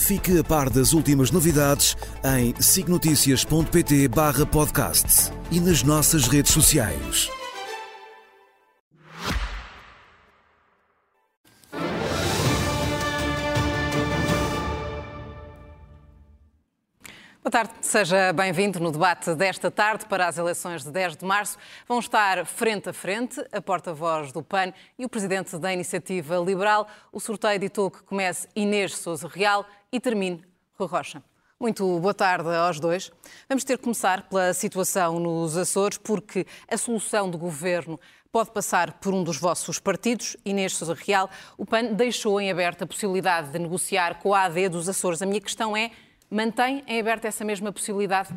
Fique a par das últimas novidades em signoticias.pt barra podcast e nas nossas redes sociais. Boa tarde, seja bem-vindo no debate desta tarde para as eleições de 10 de março. Vão estar frente a frente a porta-voz do PAN e o presidente da Iniciativa Liberal. O sorteio ditou que comece Inês Souza Real e termine Rui Rocha. Muito boa tarde aos dois. Vamos ter que começar pela situação nos Açores, porque a solução do governo pode passar por um dos vossos partidos, Inês Sousa Real. O PAN deixou em aberto a possibilidade de negociar com a AD dos Açores. A minha questão é mantém em aberto essa mesma possibilidade?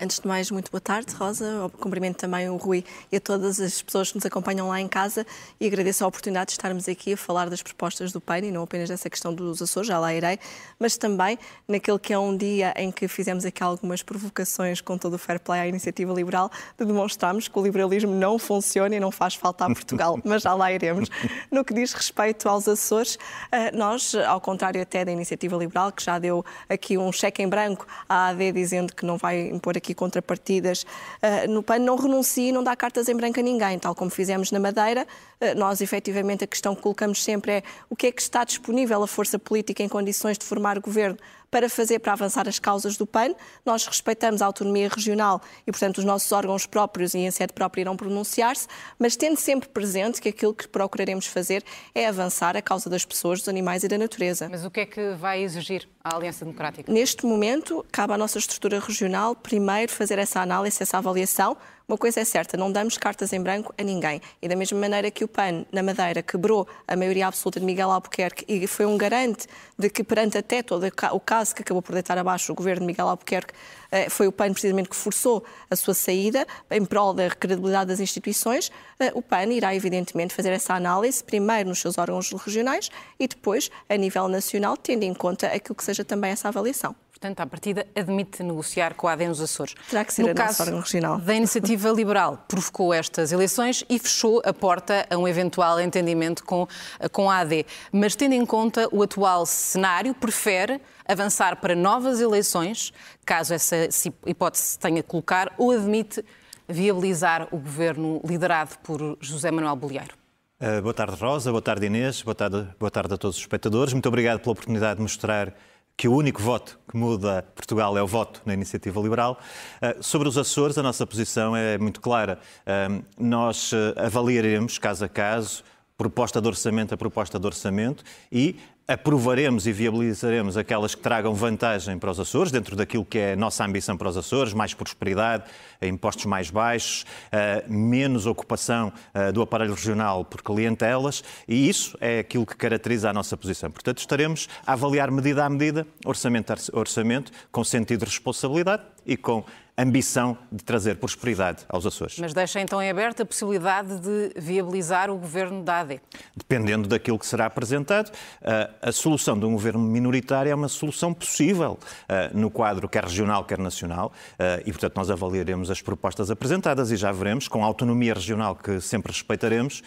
Antes de mais, muito boa tarde, Rosa. Cumprimento também o Rui e a todas as pessoas que nos acompanham lá em casa e agradeço a oportunidade de estarmos aqui a falar das propostas do PAN e não apenas dessa questão dos Açores, já lá irei, mas também naquele que é um dia em que fizemos aqui algumas provocações com todo o fair play à iniciativa liberal, de demonstrarmos que o liberalismo não funciona e não faz falta a Portugal, mas já lá iremos. No que diz respeito aos Açores, eh, nós, ao contrário até da iniciativa liberal, que já deu aqui um cheque em branco à AD dizendo que não vai impor aqui contrapartidas uh, no PAN, não renuncie não dá cartas em branco a ninguém, tal como fizemos na Madeira. Uh, nós, efetivamente, a questão que colocamos sempre é o que é que está disponível a força política em condições de formar governo para fazer, para avançar as causas do PAN. Nós respeitamos a autonomia regional e, portanto, os nossos órgãos próprios e em sede própria irão pronunciar-se, mas tendo sempre presente que aquilo que procuraremos fazer é avançar a causa das pessoas, dos animais e da natureza. Mas o que é que vai exigir a Aliança Democrática? Neste momento, cabe à nossa estrutura regional primeiro fazer essa análise, essa avaliação, uma coisa é certa, não damos cartas em branco a ninguém. E da mesma maneira que o PAN, na Madeira, quebrou a maioria absoluta de Miguel Albuquerque e foi um garante de que, perante até todo o caso que acabou por deitar abaixo o governo de Miguel Albuquerque, eh, foi o PAN precisamente que forçou a sua saída em prol da credibilidade das instituições, eh, o PAN irá evidentemente fazer essa análise, primeiro nos seus órgãos regionais e depois a nível nacional, tendo em conta aquilo que seja também essa avaliação portanto, à partida, admite negociar com a AD nos Açores. Terá que ser no a caso nossa regional. da Iniciativa Liberal, provocou estas eleições e fechou a porta a um eventual entendimento com, com a AD. Mas, tendo em conta o atual cenário, prefere avançar para novas eleições, caso essa hipótese tenha que colocar, ou admite viabilizar o governo liderado por José Manuel Bolieiro? Uh, boa tarde, Rosa. Boa tarde, Inês. Boa tarde, boa tarde a todos os espectadores. Muito obrigado pela oportunidade de mostrar que o único voto que muda Portugal é o voto na iniciativa liberal. Uh, sobre os Açores, a nossa posição é muito clara. Uh, nós avaliaremos, caso a caso, proposta de orçamento a proposta de orçamento e aprovaremos e viabilizaremos aquelas que tragam vantagem para os Açores, dentro daquilo que é a nossa ambição para os Açores, mais prosperidade, impostos mais baixos, eh, menos ocupação eh, do aparelho regional por clientelas, e isso é aquilo que caracteriza a nossa posição. Portanto, estaremos a avaliar medida a medida, orçamento a orçamento, com sentido de responsabilidade e com ambição de trazer prosperidade aos Açores. Mas deixa então em aberto a possibilidade de viabilizar o governo da AD? Dependendo daquilo que será apresentado, eh, a solução de um governo minoritário é uma solução possível eh, no quadro quer regional, quer nacional, eh, e portanto nós avaliaremos as propostas apresentadas e já veremos, com a autonomia regional que sempre respeitaremos,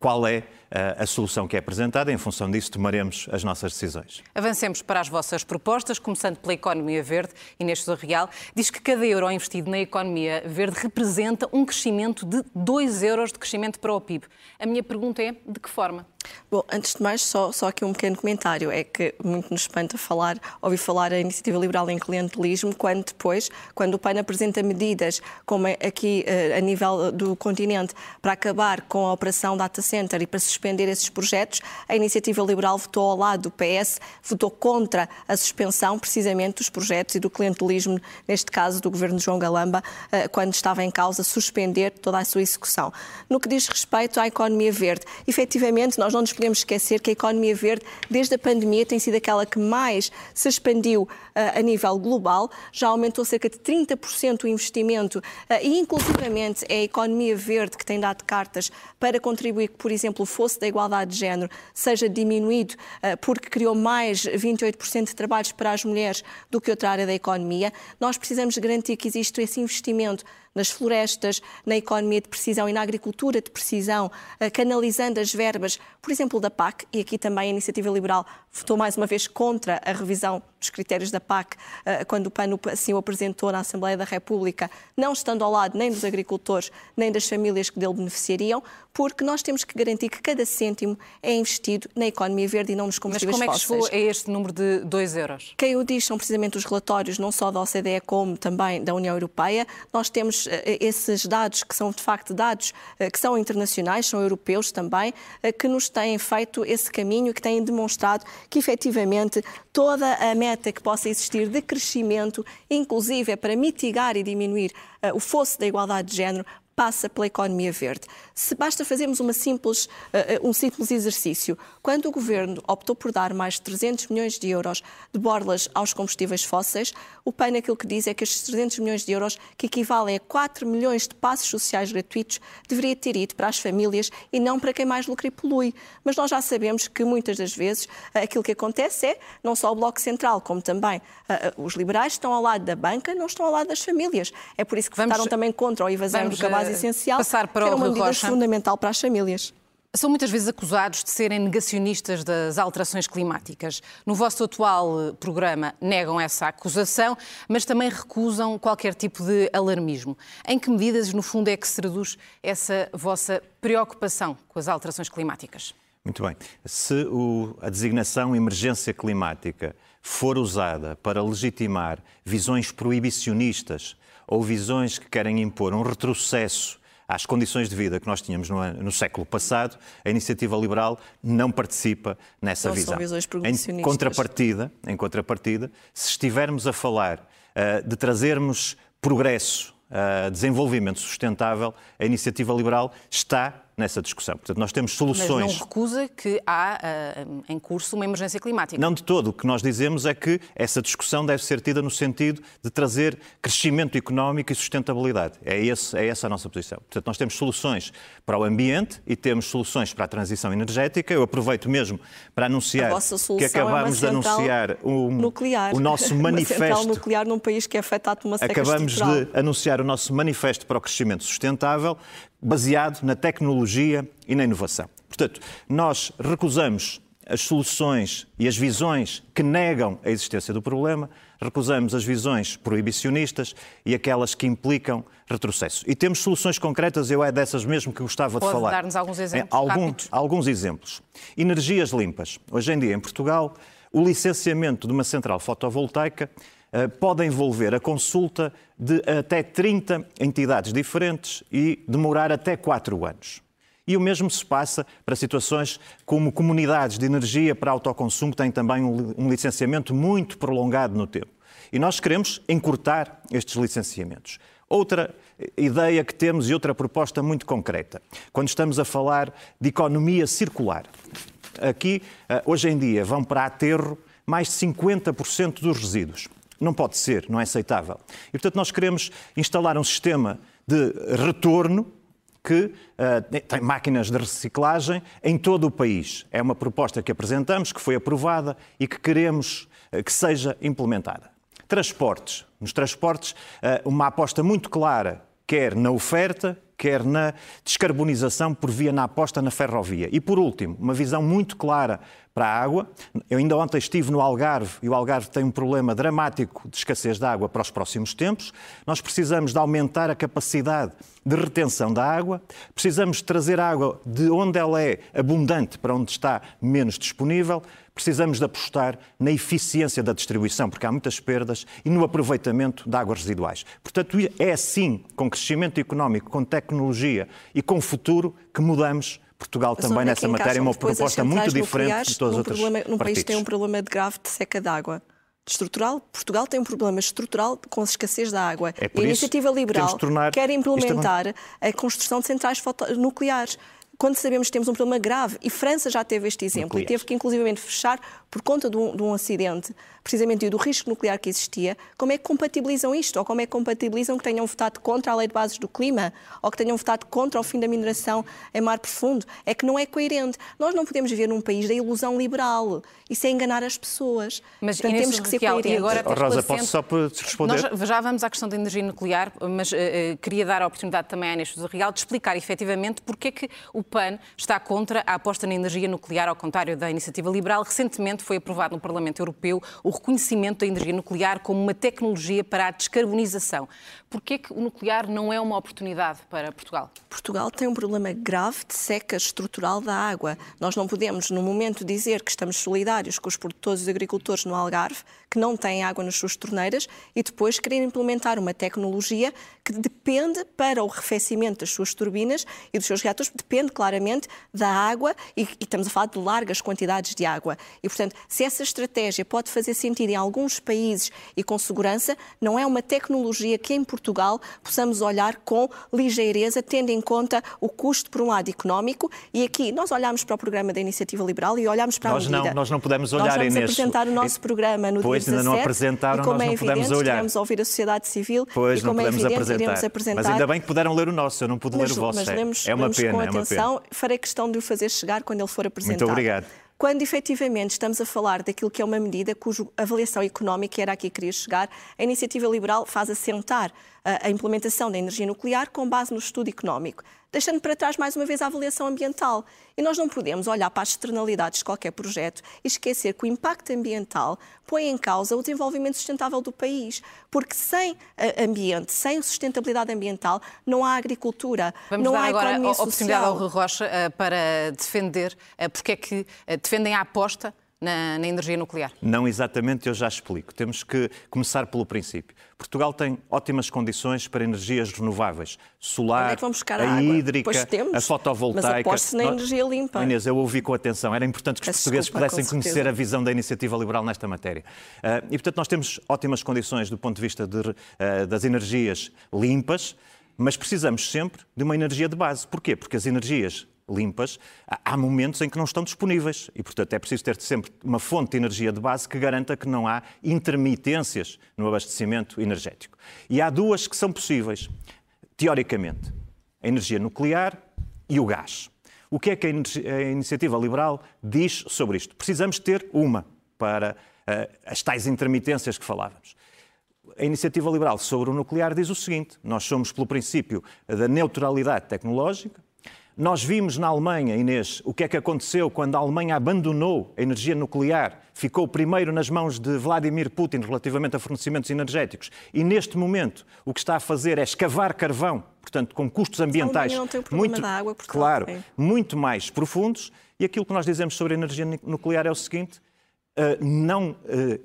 qual é a solução que é apresentada. Em função disso, tomaremos as nossas decisões. Avancemos para as vossas propostas, começando pela economia verde. Inês Sousa Real diz que cada euro investido na economia verde representa um crescimento de 2 euros de crescimento para o PIB. A minha pergunta é, de que forma? Bom, antes de mais, só, só aqui um pequeno comentário. É que muito nos espanta falar, ouvir falar a Iniciativa Liberal em clientelismo, quando depois, quando o PAN apresenta medidas, como é aqui eh, a nível do continente, para acabar com a operação Data Center e para suspender esses projetos, a Iniciativa Liberal votou ao lado do PS, votou contra a suspensão precisamente dos projetos e do clientelismo, neste caso do governo de João Galamba, eh, quando estava em causa suspender toda a sua execução. No que diz respeito à economia verde, efetivamente nós não nos podemos esquecer que a economia verde, desde a pandemia, tem sido aquela que mais se expandiu uh, a nível global, já aumentou cerca de 30% o investimento uh, e, inclusivamente, é a economia verde que tem dado cartas para contribuir que, por exemplo, o da igualdade de género seja diminuído, uh, porque criou mais 28% de trabalhos para as mulheres do que outra área da economia. Nós precisamos garantir que existe esse investimento nas florestas, na economia de precisão e na agricultura de precisão, eh, canalizando as verbas, por exemplo, da PAC, e aqui também a Iniciativa Liberal votou mais uma vez contra a revisão dos critérios da PAC, eh, quando o PAN assim o apresentou na Assembleia da República, não estando ao lado nem dos agricultores, nem das famílias que dele beneficiariam, porque nós temos que garantir que cada cêntimo é investido na economia verde e não nos combustíveis fósseis. Mas como é que chegou a este número de 2 euros? Quem o diz são precisamente os relatórios, não só da OCDE como também da União Europeia. Nós temos esses dados que são de facto dados eh, que são internacionais, são europeus também, que nos têm feito esse caminho, que têm demonstrado que efetivamente toda a meta que possa existir de crescimento, inclusive é para mitigar e diminuir o fosso da igualdade de género, passa pela economia verde. Se basta fazermos uma simples, uh, um simples exercício, quando o Governo optou por dar mais de 300 milhões de euros de borlas aos combustíveis fósseis, o PAN aquilo que diz é que estes 300 milhões de euros, que equivalem a 4 milhões de passos sociais gratuitos, deveria ter ido para as famílias e não para quem mais lucra e polui. Mas nós já sabemos que muitas das vezes aquilo que acontece é, não só o Bloco Central, como também uh, os liberais estão ao lado da banca, não estão ao lado das famílias. É por isso que vamos, votaram também contra o zero do cabaz essencial, passar para que era uma medida Rocha. fundamental para as famílias. São muitas vezes acusados de serem negacionistas das alterações climáticas. No vosso atual eh, programa negam essa acusação, mas também recusam qualquer tipo de alarmismo. Em que medidas, no fundo, é que se traduz essa vossa preocupação com as alterações climáticas? Muito bem. Se o, a designação emergência climática for usada para legitimar visões proibicionistas ou visões que querem impor um retrocesso às condições de vida que nós tínhamos no, no século passado, a iniciativa liberal não participa nessa não visão. São visões em contrapartida, em contrapartida, se estivermos a falar uh, de trazermos progresso, uh, desenvolvimento sustentável, a iniciativa liberal está nessa discussão. Portanto, nós temos soluções. Mas não recusa que há uh, em curso uma emergência climática. Não de todo. O que nós dizemos é que essa discussão deve ser tida no sentido de trazer crescimento económico e sustentabilidade. É, esse, é essa a nossa posição. Portanto, nós temos soluções para o ambiente e temos soluções para a transição energética. Eu aproveito mesmo para anunciar que acabamos é de anunciar um, nuclear. o nosso manifesto. Uma central nuclear num país que é afetado por uma seca Acabamos de anunciar o nosso manifesto para o crescimento sustentável, baseado na tecnologia e na inovação. Portanto, nós recusamos as soluções e as visões que negam a existência do problema, recusamos as visões proibicionistas e aquelas que implicam retrocesso. E temos soluções concretas, eu é dessas mesmo que gostava Pode de falar. dar-nos alguns exemplos? É, alguns, alguns exemplos. Energias limpas. Hoje em dia, em Portugal, o licenciamento de uma central fotovoltaica pode envolver a consulta de até 30 entidades diferentes e demorar até 4 anos. E o mesmo se passa para situações como comunidades de energia para autoconsumo, que têm também um licenciamento muito prolongado no tempo. E nós queremos encurtar estes licenciamentos. Outra ideia que temos e outra proposta muito concreta, quando estamos a falar de economia circular. Aqui, eh, hoje em dia, vão para aterro mais de 50% dos resíduos. Não pode ser, não é aceitável. E, portanto, nós queremos instalar um sistema de retorno que uh, tem máquinas de reciclagem em todo o país. É uma proposta que apresentamos, que foi aprovada e que queremos uh, que seja implementada. Transportes. Nos transportes, uh, uma aposta muito clara, quer na oferta, quer na descarbonização por via na aposta na ferrovia. E, por último, uma visão muito clara para a água. Eu ainda ontem estive no Algarve e o Algarve tem um problema dramático de escassez de água para os próximos tempos. Nós precisamos de aumentar a capacidade de retenção da água, precisamos trazer água de onde ela é abundante para onde está menos disponível, precisamos de apostar na eficiência da distribuição, porque há muitas perdas, e no aproveitamento de águas residuais. Portanto, é assim, com crescimento económico, com tecnologia e com futuro, que mudamos Portugal também nessa matéria é uma proposta muito diferente de todas as outras problema, Num país que tem um problema de grave de seca de água estrutural. Portugal tem um problema estrutural com a escassez da água. É e a iniciativa liberal quer implementar a construção de centrais nucleares quando sabemos que temos um problema grave, e França já teve este exemplo, nuclear. e teve que inclusivamente fechar por conta de um, de um acidente, precisamente e do risco nuclear que existia, como é que compatibilizam isto? Ou como é que compatibilizam que tenham votado contra a lei de bases do clima? Ou que tenham votado contra o fim da mineração em mar profundo? É que não é coerente. Nós não podemos viver num país da ilusão liberal. Isso é enganar as pessoas. Mas Portanto, temos que ser coerentes. E agora, oh, Rosa, posso só responder? Nós já vamos à questão da energia nuclear, mas uh, uh, queria dar a oportunidade também à Inês Real de explicar efetivamente porque é que o PAN está contra a aposta na energia nuclear, ao contrário da iniciativa liberal. Recentemente foi aprovado no Parlamento Europeu o reconhecimento da energia nuclear como uma tecnologia para a descarbonização. É que o nuclear não é uma oportunidade para Portugal? Portugal tem um problema grave de seca estrutural da água. Nós não podemos, no momento, dizer que estamos solidários com os produtores e agricultores no Algarve, que não têm água nas suas torneiras, e depois querer implementar uma tecnologia que depende para o arrefecimento das suas turbinas e dos seus reatores, depende claramente da água, e, e estamos a falar de largas quantidades de água. E, portanto, se essa estratégia pode fazer sentido em alguns países e com segurança, não é uma tecnologia que em Portugal possamos olhar com ligeireza, tendo em conta o custo, por um lado, económico, e aqui nós olhamos para o programa da Iniciativa Liberal e olhamos para nós a medida. Não, nós não podemos olhar, nós vamos Inês. apresentar o nosso programa no pois, dia 17, ainda não apresentaram, e como nós é não evidente, podemos olhar. queremos ouvir a sociedade civil pois, e como não é evidente, apresentar. iremos apresentar. Mas ainda bem que puderam ler o nosso, eu não pude mas, ler o vosso. Mas lemos, é uma lemos pena, com é uma atenção, pena. farei questão de o fazer chegar quando ele for apresentado. Muito obrigado. Quando efetivamente estamos a falar daquilo que é uma medida cuja avaliação económica era aqui que queria chegar, a iniciativa liberal faz assentar a implementação da energia nuclear com base no estudo económico deixando para trás mais uma vez a avaliação ambiental. E nós não podemos olhar para as externalidades de qualquer projeto e esquecer que o impacto ambiental põe em causa o desenvolvimento sustentável do país, porque sem ambiente, sem sustentabilidade ambiental, não há agricultura, Vamos não dar há agora economia a oportunidade social. ao Rui Rocha uh, para defender, uh, porque é que uh, defendem a aposta na, na, energia nuclear? Não exatamente, eu já explico. Temos que começar pelo princípio. Portugal tem ótimas condições para energias renováveis. Solar, é a, a hídrica, temos, a fotovoltaica. Mas na energia limpa. Inês, eu ouvi com atenção. Era importante que os portugueses desculpa, pudessem conhecer a visão da iniciativa liberal nesta matéria. Uh, e, portanto, nós temos ótimas condições do ponto de vista de, uh, das energias limpas, mas precisamos sempre de uma energia de base. Porquê? Porque as energias limpas, há momentos em que não estão disponíveis e, portanto, é preciso ter sempre uma fonte de energia de base que garanta que não há intermitências no abastecimento energético. E há duas que são possíveis, teoricamente: a energia nuclear e o gás. O que é que a iniciativa liberal diz sobre isto? Precisamos ter uma para uh, as tais intermitências que falávamos. A iniciativa liberal sobre o nuclear diz o seguinte: nós somos pelo princípio da neutralidade tecnológica, nós vimos na Alemanha, Inês, o que é que aconteceu quando a Alemanha abandonou a energia nuclear, ficou primeiro nas mãos de Vladimir Putin relativamente a fornecimentos energéticos. E neste momento o que está a fazer é escavar carvão, portanto, com custos ambientais muito, água, claro, muito mais profundos. E aquilo que nós dizemos sobre a energia nuclear é o seguinte: uh, não uh,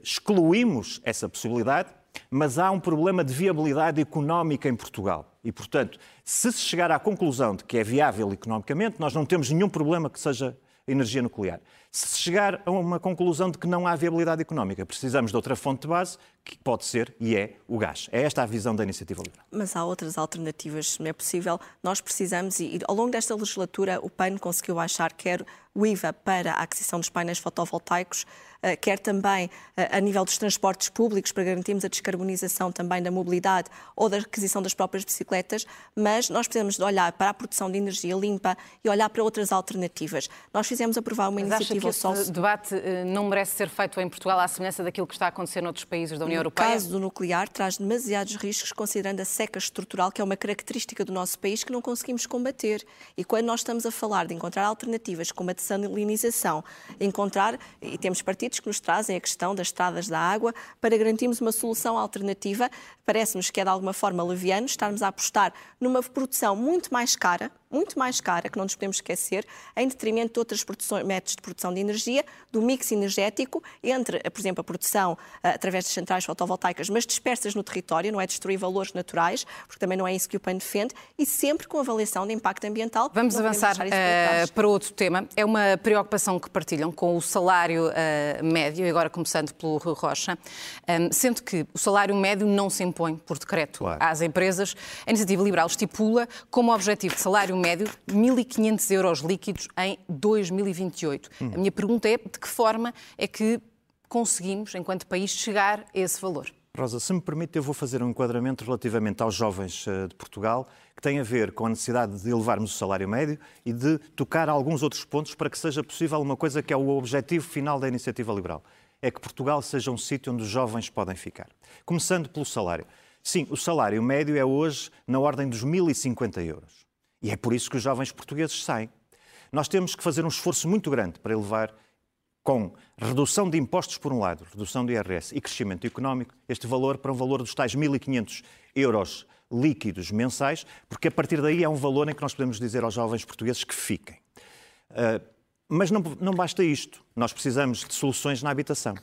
excluímos essa possibilidade, mas há um problema de viabilidade económica em Portugal. E, portanto, se se chegar à conclusão de que é viável economicamente, nós não temos nenhum problema que seja energia nuclear. Se chegar a uma conclusão de que não há viabilidade económica, precisamos de outra fonte de base, que pode ser e é o gás. É esta a visão da iniciativa liberal. Mas há outras alternativas, se não é possível. Nós precisamos, e ao longo desta legislatura, o PAN conseguiu baixar quer o IVA para a aquisição dos painéis fotovoltaicos, eh, quer também eh, a nível dos transportes públicos, para garantirmos a descarbonização também da mobilidade ou da aquisição das próprias bicicletas, mas nós precisamos de olhar para a produção de energia limpa e olhar para outras alternativas. Nós fizemos aprovar uma mas iniciativa que esse debate eh, não merece ser feito em Portugal à semelhança daquilo que está a acontecer noutros países da União no Europeia? No caso do nuclear, traz demasiados riscos, considerando a seca estrutural, que é uma característica do nosso país que não conseguimos combater. E quando nós estamos a falar de encontrar alternativas como a dessalinização, encontrar, e temos partidos que nos trazem a questão das estradas da água, para garantirmos uma solução alternativa, parece-nos que é de alguma forma leviano estarmos a apostar numa produção muito mais cara, muito mais cara, que não nos podemos esquecer, em detrimento de outros métodos de produção de energia, do mix energético entre, por exemplo, a produção uh, através de centrais fotovoltaicas, mas dispersas no território, não é destruir valores naturais, porque também não é isso que o PAN defende, e sempre com avaliação de impacto ambiental. Vamos avançar uh, para outro tema. É uma preocupação que partilham com o salário uh, médio, e agora começando pelo Rui Rocha, um, sendo que o salário médio não se impõe por decreto claro. às empresas. A iniciativa liberal estipula como objetivo de salário médio 1.500 euros líquidos em 2028. Hum. A minha pergunta é de que forma é que conseguimos, enquanto país, chegar a esse valor? Rosa, se me permite, eu vou fazer um enquadramento relativamente aos jovens eh, de Portugal, que tem a ver com a necessidade de elevarmos o salário médio e de tocar alguns outros pontos para que seja possível uma coisa que é o objetivo final da iniciativa liberal. É que Portugal seja um sítio onde os jovens podem ficar. Começando pelo salário. Sim, o salário médio é hoje na ordem dos 1.050 euros. E é por isso que os jovens portugueses saem. Nós temos que fazer um esforço muito grande para elevar com redução de impostos por um lado, redução do IRS e crescimento económico, este valor para um valor dos tais 1.500 euros líquidos mensais, porque a partir daí é um valor em que nós podemos dizer aos jovens portugueses que fiquem. Uh, mas não, não basta isto. Nós precisamos de soluções na habitação.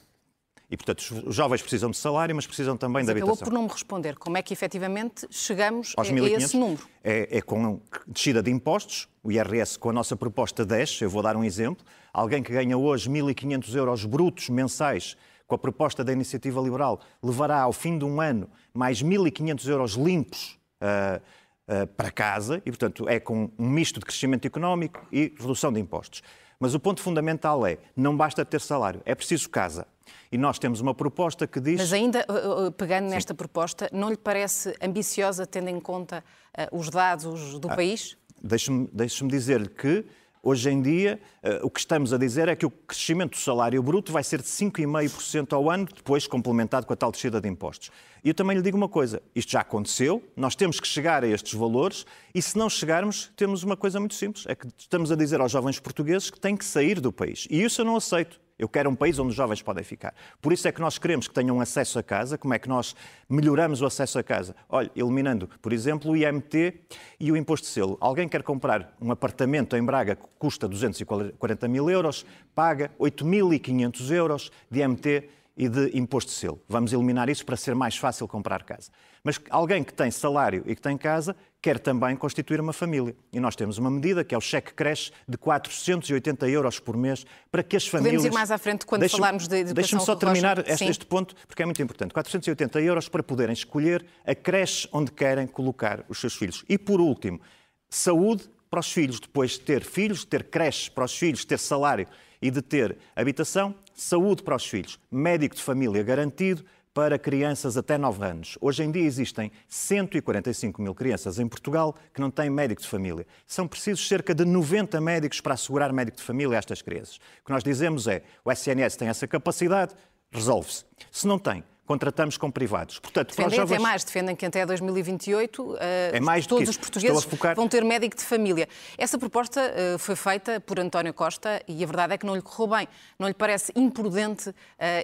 E, portanto, os jovens precisam de salário, mas precisam também mas de habitação. Acabou por não me responder. Como é que efetivamente chegamos Aos a, esse número? É, é com descida de impostos, o IRS com a nossa proposta 10, eu vou dar um exemplo. Alguém que ganha hoje 1.500 euros brutos mensais com a proposta da Iniciativa Liberal, levará ao fim de um ano mais 1.500 euros limpos uh, uh, para casa e, portanto, é com um misto de crescimento económico e redução de impostos. Mas o ponto fundamental é, não basta ter salário, é preciso casa. E nós temos uma proposta que diz. Mas ainda, uh, uh, pegando Sim. nesta proposta, não lhe parece ambiciosa, tendo em conta uh, os dados do ah, país? Deixe-me deixe dizer-lhe que Hoje em dia, o que estamos a dizer é que o crescimento do salário bruto vai ser de 5,5% ao ano, depois complementado com a tal descida de impostos. E eu também lhe digo uma coisa: isto já aconteceu, nós temos que chegar a estes valores, e se não chegarmos, temos uma coisa muito simples: é que estamos a dizer aos jovens portugueses que têm que sair do país. E isso eu não aceito. Eu quero um país onde os jovens podem ficar. Por isso é que nós queremos que tenham acesso a casa. Como é que nós melhoramos o acesso a casa? Olha, eliminando, por exemplo, o IMT e o imposto de selo. Alguém quer comprar um apartamento em Braga que custa 240 mil euros, paga 8.500 euros de IMT e de imposto de selo. Vamos eliminar isso para ser mais fácil comprar casa. Mas alguém que tem salário e que tem casa quer também constituir uma família. E nós temos uma medida que é o cheque creche de 480 euros por mês para que as famílias... Podemos ir mais à frente quando falarmos de educação Deixa-me só terminar este, este, ponto, porque é muito importante. 480 euros para poderem escolher a creche onde querem colocar os seus filhos. E, por último, saúde para os filhos, depois de ter filhos, de ter creche para os filhos, de ter salário e de ter habitação, saúde para os filhos, médico de família garantido para crianças até 9 anos. Hoje em dia existem 145 mil crianças em Portugal que não têm médico de família. São precisos cerca de 90 médicos para assegurar médico de família a estas crianças. O que nós dizemos é, o SNS tem essa capacidade, resolve-se. Se não tem, contratamos com privados. Portanto, defendem jovens... até mais, defendem que até 2028 uh, é mais todos os portugueses focar... vão ter médico de família. Essa proposta uh, foi feita por António Costa e a verdade é que não lhe correu bem. Não lhe parece imprudente uh,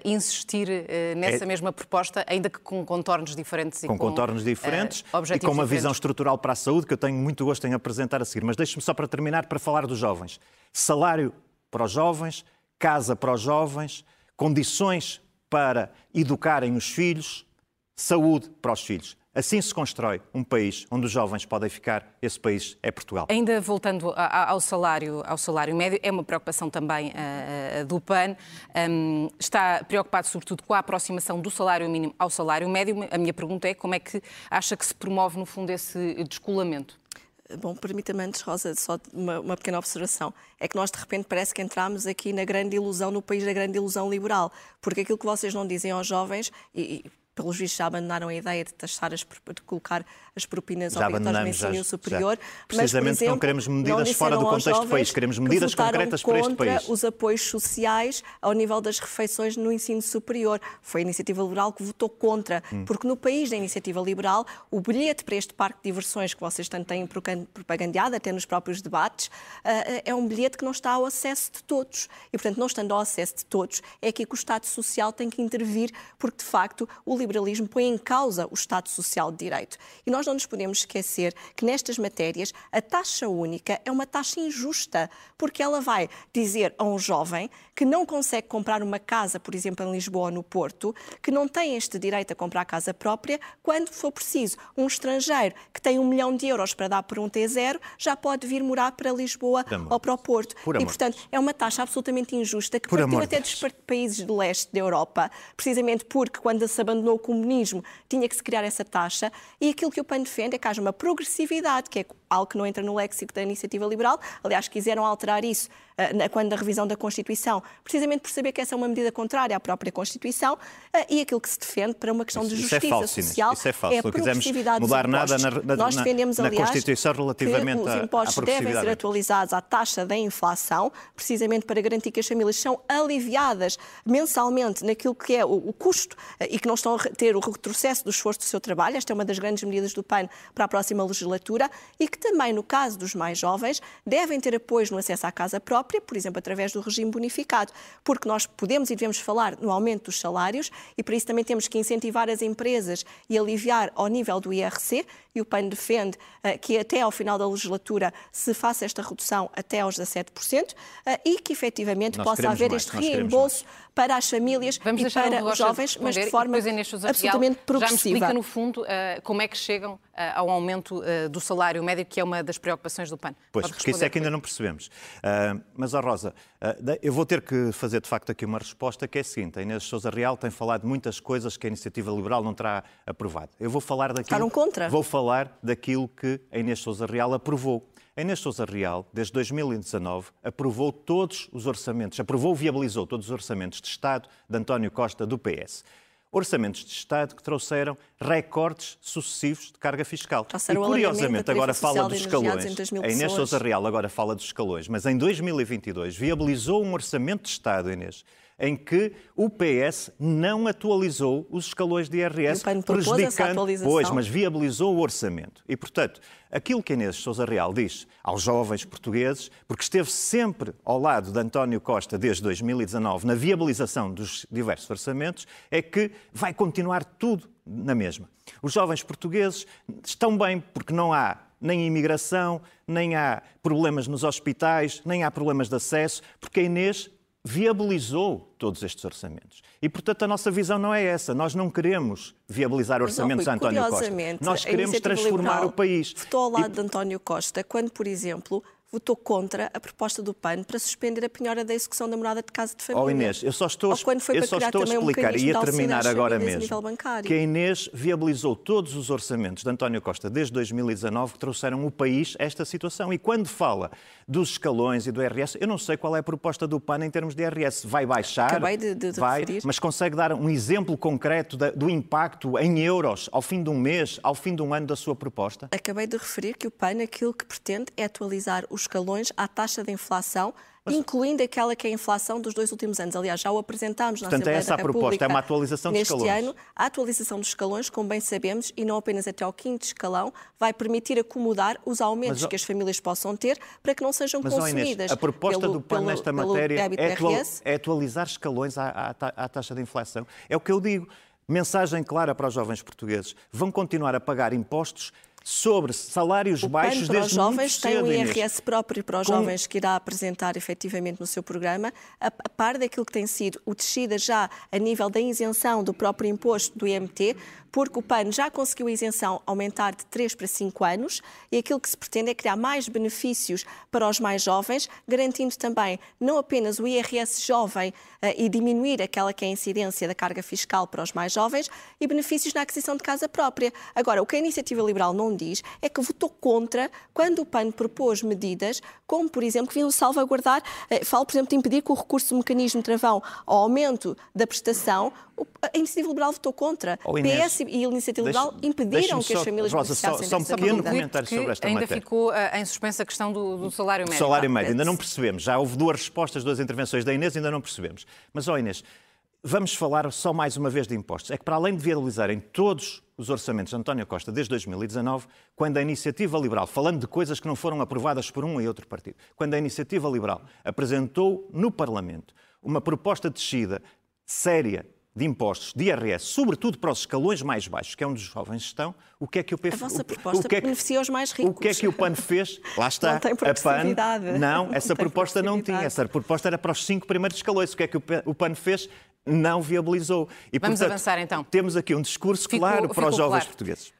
insistir nessa é... mesma proposta, ainda que com contornos diferentes com e com contornos diferentes e com uma diferentes. visão estrutural para a saúde que eu tenho muito gosto em apresentar a seguir. Mas deixe-me só para terminar para falar dos jovens. Salário para os jovens, casa para os jovens, condições para educarem os filhos, saúde para os filhos. Assim se constrói um país onde os jovens podem ficar. Esse país é Portugal. Ainda voltando ao salário, ao salário médio, é uma preocupação também uh, do PAN. Um, está preocupado sobretudo com a aproximação do salário mínimo ao salário médio. A minha pergunta é como é que acha que se promove, no fundo, esse descolamento? Bom, permita-me antes, Rosa, só uma, uma, pequena observação. É que nós, de repente, parece que entramos aqui na grande ilusão, no país da grande ilusão liberal. Porque aquilo que vocês não dizem aos jovens, e, e pelos vistos já abandonaram a ideia de taxar as, de colocar as propinas já obrigatórias no ensino já, superior. Já. Precisamente mas, exemplo, não queremos medidas não fora do contexto do país, queremos medidas concretas para este país. os apoios sociais ao nível das refeições no ensino superior. Foi a Iniciativa Liberal que votou contra, hum. porque no país da Iniciativa Liberal, o bilhete para este parque de diversões que vocês tanto têm propagandeado, até nos próprios debates, eh, é um bilhete que não está ao acesso de todos. E, portanto, não estando ao acesso de todos, é aqui que o Estado Social tem que intervir, porque, de facto, o liberalismo põe em causa o Estado Social de Direito. E nós não nos podemos esquecer que nestas matérias a taxa única é uma taxa injusta, porque ela vai dizer a um jovem que não consegue comprar uma casa, por exemplo, em Lisboa ou no Porto, que não tem este direito a comprar casa própria, quando for preciso. Um estrangeiro que tem um milhão de euros para dar por um T0 já pode vir morar para Lisboa ou para o Porto. e, portanto, é uma taxa absolutamente injusta que partiu até dos países do leste da Europa, precisamente porque quando se abandonou o comunismo, tinha que se criar essa taxa, e aquilo que o PAN defende é que haja uma progressividade, que é algo que não entra no léxico da iniciativa liberal. Aliás, quiseram alterar isso quando da revisão da Constituição, precisamente por saber que essa é uma medida contrária à própria Constituição uh, e aquilo que se defende para uma questão isso, de justiça isso é falso, social isso é, falso. é a progressividade mudar nada na, na, Nós defendemos, na, aliás, Constituição relativamente que os impostos devem ser atualizados à taxa da inflação, precisamente para garantir que as famílias são aliviadas mensalmente naquilo que é o, o custo uh, e que não estão a ter o retrocesso do esforço do seu trabalho. Esta é uma das grandes medidas do PAN para a próxima legislatura e que também, no caso caso dos mais jovens, devem ter apoio no acesso à casa própria, por exemplo, através do regime bonificado, porque nós podemos e devemos falar no aumento dos salários e para isso também temos que incentivar as empresas e aliviar ao nível do IRC, e o PAN defende uh, que até ao final da legislatura se faça esta redução até aos 17% uh, e que efetivamente nós possa haver mais, este reembolso para as famílias Vamos e para os jovens, mas de forma absolutamente progressiva. Já me explica, no fundo, uh, como é que chegam ao aumento do salário médio, que é uma das preocupações do PAN. Pois, porque isso é que ainda não percebemos. mas, ó Rosa, eu vou ter que fazer de facto aqui uma resposta que é a seguinte. A Inês Sousa Real tem falado de muitas coisas que a Iniciativa Liberal não terá aprovado. Eu vou falar daquilo... Ficaram contra. Vou falar daquilo que a Inês Sousa Real aprovou. A Inês Sousa Real, desde 2019, aprovou todos os orçamentos, aprovou, viabilizou todos os orçamentos de Estado de António Costa do PS. Orçamentos de Estado que trouxeram recordes sucessivos de carga fiscal. E curiosamente agora fala dos escalões. A Inês Sousa Real agora fala dos escalões, mas em 2022 viabilizou um orçamento de Estado, Inês, em que o PS não atualizou os escalões de IRS, prejudicando, pois, mas viabilizou o orçamento. E, portanto, aquilo que Inês Sousa Real diz aos jovens portugueses, porque esteve sempre ao lado de António Costa desde 2019 na viabilização dos diversos orçamentos, é que vai continuar tudo na mesma. Os jovens portugueses estão bem porque não há nem imigração, nem há problemas nos hospitais, nem há problemas de acesso, porque a Inês viabilizou todos estes orçamentos. E, portanto, a nossa visão não é essa. Nós não queremos viabilizar orçamentos não, a António Costa. Nós queremos transformar o país. Votou ao lado e... de António Costa quando, por exemplo, votou contra a proposta do PAN para suspender a penhora da execução da morada de casa de família. Oh Inês, eu só estou, eu só estou a explicar um e a terminar agora mesmo que a Inês viabilizou todos os orçamentos de António Costa desde 2019 que trouxeram o país a esta situação. E quando fala dos escalões e do IRS, eu não sei qual é a proposta do PAN em termos de IRS. Vai baixar? Acabei de, de, de vai, referir. Mas consegue dar um exemplo concreto do impacto em euros ao fim de um mês, ao fim de um ano da sua proposta? Acabei de referir que o PAN aquilo que pretende é atualizar os escalões à taxa de inflação incluindo aquela que é a inflação dos dois últimos anos. Aliás, já o apresentámos na Portanto, Assembleia é essa a proposta, é uma atualização dos escalões. Neste ano, a atualização dos escalões, como bem sabemos, e não apenas até ao quinto escalão, vai permitir acomodar os aumentos mas, que as famílias possam ter para que não sejam mas, consumidas. Inês, a proposta pelo, do PAN pelo, nesta pelo matéria é, é, atualizar escalões à, à, à taxa de inflação. É o que eu digo. Mensagem clara para os jovens portugueses. Vão continuar a pagar impostos sobre salários o baixos para desde os jovens tem um IRS próprio para os Com... jovens que irá apresentar efetivamente no seu programa, a, a par daquilo que tem sido o descida já a nível da isenção do próprio imposto do IMT, porque o PAN já conseguiu a isenção aumentar de 3 para 5 anos e aquilo que se pretende é criar mais benefícios para os mais jovens, garantindo também não apenas o IRS jovem uh, e diminuir aquela que é a incidência da carga fiscal para os mais jovens e benefícios na aquisição de casa própria. Agora, o que a Iniciativa Liberal não diz é que votou contra quando o PAN propôs medidas como, por exemplo, que vinham salvaguardar, uh, falo, por exemplo, de impedir que o recurso do mecanismo travão ao aumento da prestação, a Iniciativa Liberal votou contra. Oh, PS e a Iniciativa Liberal impediram que as famílias Rosa, só, só um pequeno comentário sobre esta ainda matéria. ficou uh, em suspensa a questão do, do salário médio. Salário médio, ainda não percebemos. Já houve duas respostas, duas intervenções da Inês, ainda não percebemos. Mas, ó oh Inês, vamos falar só mais uma vez de impostos. É que para além de viabilizarem todos os orçamentos de António Costa desde 2019, quando a Iniciativa Liberal, falando de coisas que não foram aprovadas por um e outro partido, quando a Iniciativa Liberal apresentou no Parlamento uma proposta de descida séria de impostos, de IRS, sobretudo para os escalões mais baixos, que é onde os jovens estão, o que é que o PF... A vossa proposta o que é que, beneficia os mais ricos. O que é que o PAN fez? Lá está. Não tem a PAN, não, essa não proposta não tinha. Essa proposta era para os cinco primeiros escalões. O que é que o PAN fez? Não viabilizou. E, Vamos portanto, avançar então. Temos aqui um discurso ficou, claro para os jovens claro. portugueses.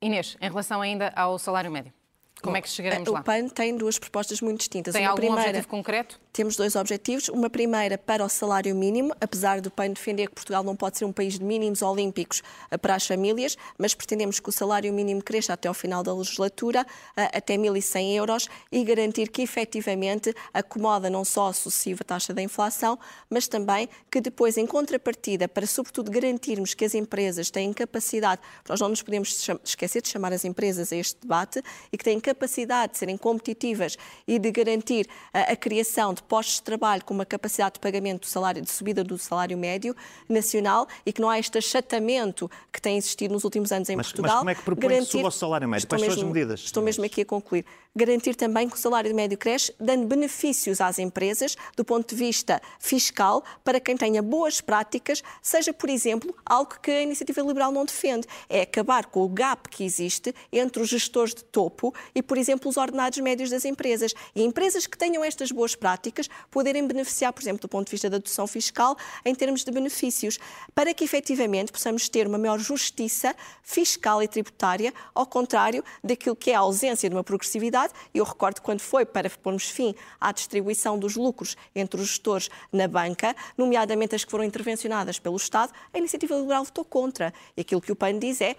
Inês, em relação ainda ao salário médio. Como é que chegaremos lá? O PAN tem duas propostas muito distintas. Tem uma algum primeira, objetivo concreto? Temos dois objetivos. Uma primeira para o salário mínimo, apesar do PAN defender que Portugal não pode ser um país de mínimos olímpicos eh, para as famílias, mas pretendemos que o salário mínimo cresça até ao final da legislatura, eh, até 1.100 euros, e garantir que efetivamente acomoda não só a sucessiva taxa da inflação, mas também que depois, em contrapartida, para sobretudo garantirmos que as empresas têm capacidade, nós não nos podemos esquecer de chamar as empresas a este debate, e que têm capacidade de serem competitivas e de garantir a, a criação de postos de trabalho com uma capacidade de pagamento do salário, de subida do salário médio nacional e que não há este achatamento que tem existido nos últimos anos em mas, Portugal. Mas como é que propõe garantir... que suba o salário médio? Quais são as medidas? Estou mesmo aqui a concluir garantir também que o salário médio cresce, dando benefícios às empresas do ponto de vista fiscal para quem tenha boas práticas, seja, por exemplo, algo que a Iniciativa Liberal não defende, é acabar com o gap que existe entre os gestores de topo e, por exemplo, os ordenados médios das empresas. E empresas que tenham estas boas práticas poderem beneficiar, por exemplo, do ponto de vista da dedução fiscal, em termos de benefícios, para que efetivamente possamos ter uma maior justiça fiscal e tributária, ao contrário daquilo que é a ausência de uma progressividade e eu recordo quando foi para pormos fim à distribuição dos lucros entre os gestores na banca, nomeadamente as que foram intervencionadas pelo Estado, a iniciativa liberal votou contra. E aquilo que o PAN diz é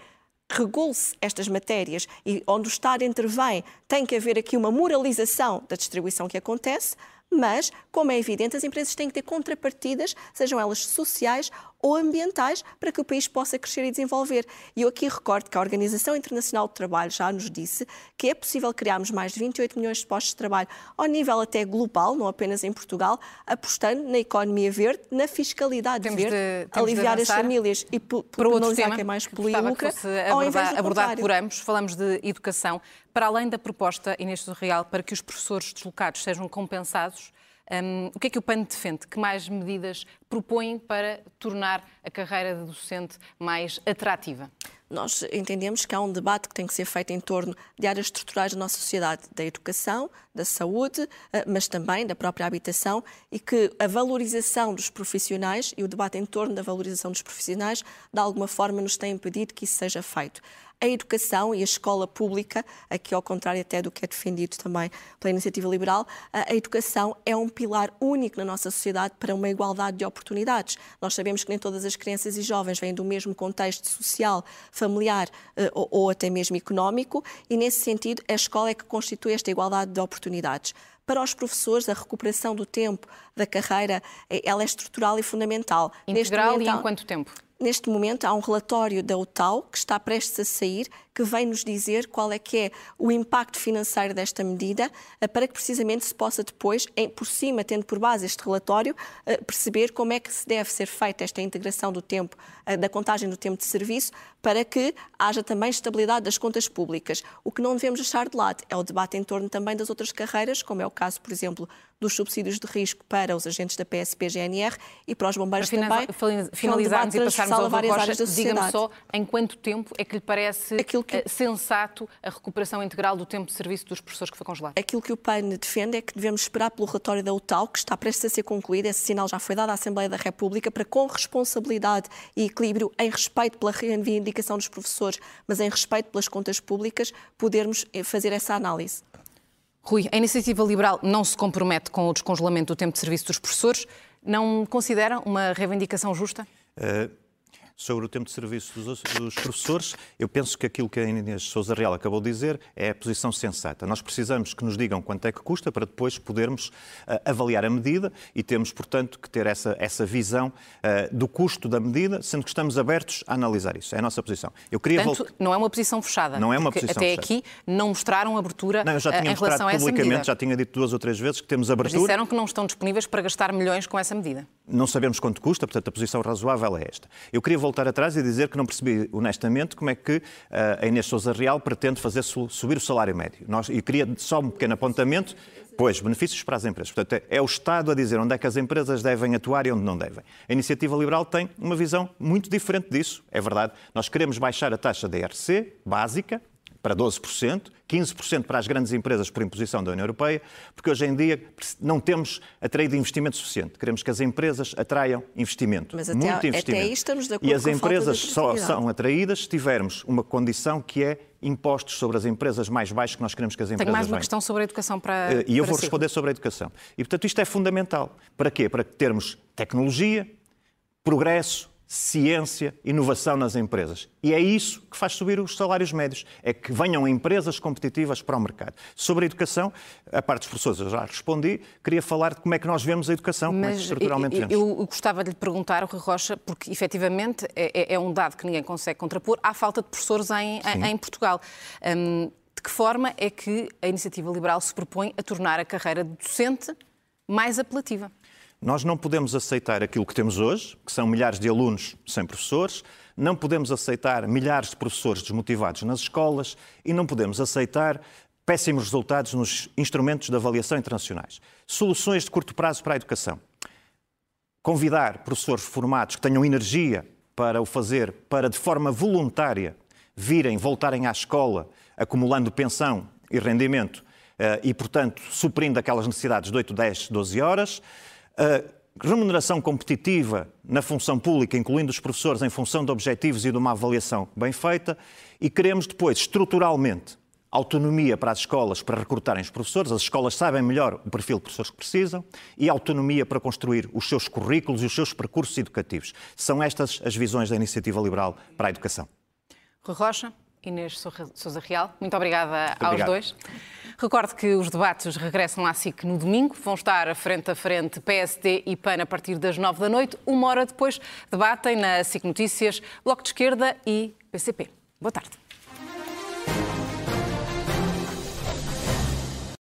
regule-se estas matérias e onde o Estado intervém tem que haver aqui uma moralização da distribuição que acontece, mas, como é evidente, as empresas têm que ter contrapartidas, sejam elas sociais ou ambientais para que o país possa crescer e desenvolver. E eu aqui recordo que a Organização Internacional do Trabalho já nos disse que é possível criarmos mais de 28 milhões de postos de trabalho ao nível até global, não apenas em Portugal, apostando na economia verde, na fiscalidade temos verde, de, aliviar as famílias e para outro tema, que é mais poluíca, ao invés do abordado por ambos. Falamos de educação. Para além da proposta, Inês do Real, para que os professores deslocados sejam compensados, o que é que o PAN defende? Que mais medidas propõem para tornar a carreira de docente mais atrativa? Nós entendemos que há um debate que tem que ser feito em torno de áreas estruturais da nossa sociedade, da educação, da saúde, eh, mas também da própria habitação, e que a valorização dos profissionais e o debate em torno da valorização dos profissionais, de alguma forma, nos tem impedido que isso seja feito a educação e a escola pública, aqui ao contrário até do que é defendido também pela iniciativa liberal, a educação é um pilar único na nossa sociedade para uma igualdade de oportunidades. Nós sabemos que nem todas as crianças e jovens vêm do mesmo contexto social, familiar eh, ou até mesmo económico, e nesse sentido a escola é que constitui esta igualdade de oportunidades. Para os professores, a recuperação do tempo da carreira eh, ela é estrutural e fundamental. Integral momento, e em quanto tempo? Neste momento há um relatório da UTAU que está prestes a sair, que vem nos dizer qual é que é o impacto financeiro desta medida, eh, para que precisamente se possa depois, por cima, tendo por base este relatório, eh, perceber como é que se deve ser feita esta integração do tempo, eh, da contagem do tempo de serviço, para que haja também estabilidade das contas públicas. O que não devemos deixar de lado é o debate em torno também das outras carreiras, como é o caso, por exemplo, dos subsídios de risco para os agentes da PSP-GNR e para os bombeiros para também. Finalizarmos e passarmos ao várias áreas da Diga-me só em quanto tempo é que lhe parece Aquilo que... Eh, sensato a recuperação integral do tempo de serviço dos professores que foi congelado? Aquilo que o PAN defende é que devemos esperar pelo relatório da UTAL, que está prestes a ser concluído. Esse sinal já foi dado à Assembleia da República para, com responsabilidade e equilíbrio, em respeito pela reivindicação dos professores, mas em respeito pelas contas públicas, podermos eh, fazer essa análise. Rui, a iniciativa liberal não se compromete com o descongelamento do tempo de serviço dos professores. Não considera uma reivindicação justa? Uh sobre o tempo de serviço dos, dos, professores, eu penso que aquilo que a Inês Souza Real acabou de dizer é a posição sensata. Nós precisamos que nos digam quanto é que custa para depois podermos uh, avaliar a medida e temos, portanto, que ter essa, essa visão uh, do custo da medida, sendo que estamos abertos a analisar isso. É a nossa posição. Eu queria portanto, não é uma posição fechada. Não é uma posição até fechada. aqui não mostraram abertura não, eu já tinha em relação a essa publicamente, já tinha dito duas ou três vezes que temos abertura. Mas disseram que não estão disponíveis para gastar milhões com essa medida. Não sabemos quanto custa, portanto a posição razoável é esta. Eu queria voltar atrás e dizer que não percebi honestamente como é que uh, a Inês Souza Real pretende fazer subir o salário médio. Nós, e queria só um pequeno apontamento. Pois, benefícios para as empresas. Portanto, é o Estado a dizer onde é que as empresas devem atuar e onde não devem. A iniciativa liberal tem uma visão muito diferente disso. É verdade, nós queremos baixar a taxa da IRC básica, para 12%, 15% para as grandes empresas por imposição da União Europeia, porque hoje em dia não temos atraído investimento suficiente. Queremos que as empresas atraiam investimento. Mas até, muito investimento. Até aí estamos de acordo e as empresas só são atraídas se tivermos uma condição que é impostos sobre as empresas mais baixos que nós queremos que as empresas Tenho mais uma venham. questão sobre a educação para. Eh, E eu para vou si. responder sobre a educação. E, portanto, isto é fundamental. Para quê? Para termos tecnologia, progresso, ciência, inovação nas empresas. E é isso que faz subir os salários médios. É que venham empresas competitivas para o mercado. Sobre a educação, a parte dos professores eu já respondi. Queria falar de como é que nós vemos a educação, como é que Mas estruturalmente eu, vemos. eu gostava de lhe perguntar, Rui Rocha, porque efetivamente é, é- é um dado que ninguém consegue contrapor, há falta de professores em, em- em Portugal. Hum, de que forma é que a iniciativa liberal se propõe a tornar a carreira de docente mais apelativa? Nós não podemos aceitar aquilo que temos hoje, que são milhares de alunos sem professores, não podemos aceitar milhares de professores desmotivados nas escolas e não podemos aceitar péssimos resultados nos instrumentos de avaliação internacionais. Soluções de curto prazo para a educação. Convidar professores formados que tenham energia para o fazer, para de forma voluntária virem, voltarem à escola, acumulando pensão e rendimento eh, e, portanto, suprindo aquelas necessidades de 8, 10, 12 horas. Uh, remuneração competitiva na função pública, incluindo os professores, em função de objetivos e de uma avaliação bem feita, e queremos depois, estruturalmente, autonomia para as escolas para recrutarem os professores, as escolas sabem melhor o perfil de professores que precisam, e autonomia para construir os seus currículos e os seus percursos educativos. São estas as visões da Iniciativa Liberal para a Educação. Rui Rocha, Inês Sousa Real, muito obrigada aos obrigado. dois. Recordo que os debates regressam à SIC no domingo. Vão estar frente a frente PSD e PAN a partir das nove da noite. Uma hora depois debatem na SIC Notícias Bloco de Esquerda e PCP. Boa tarde.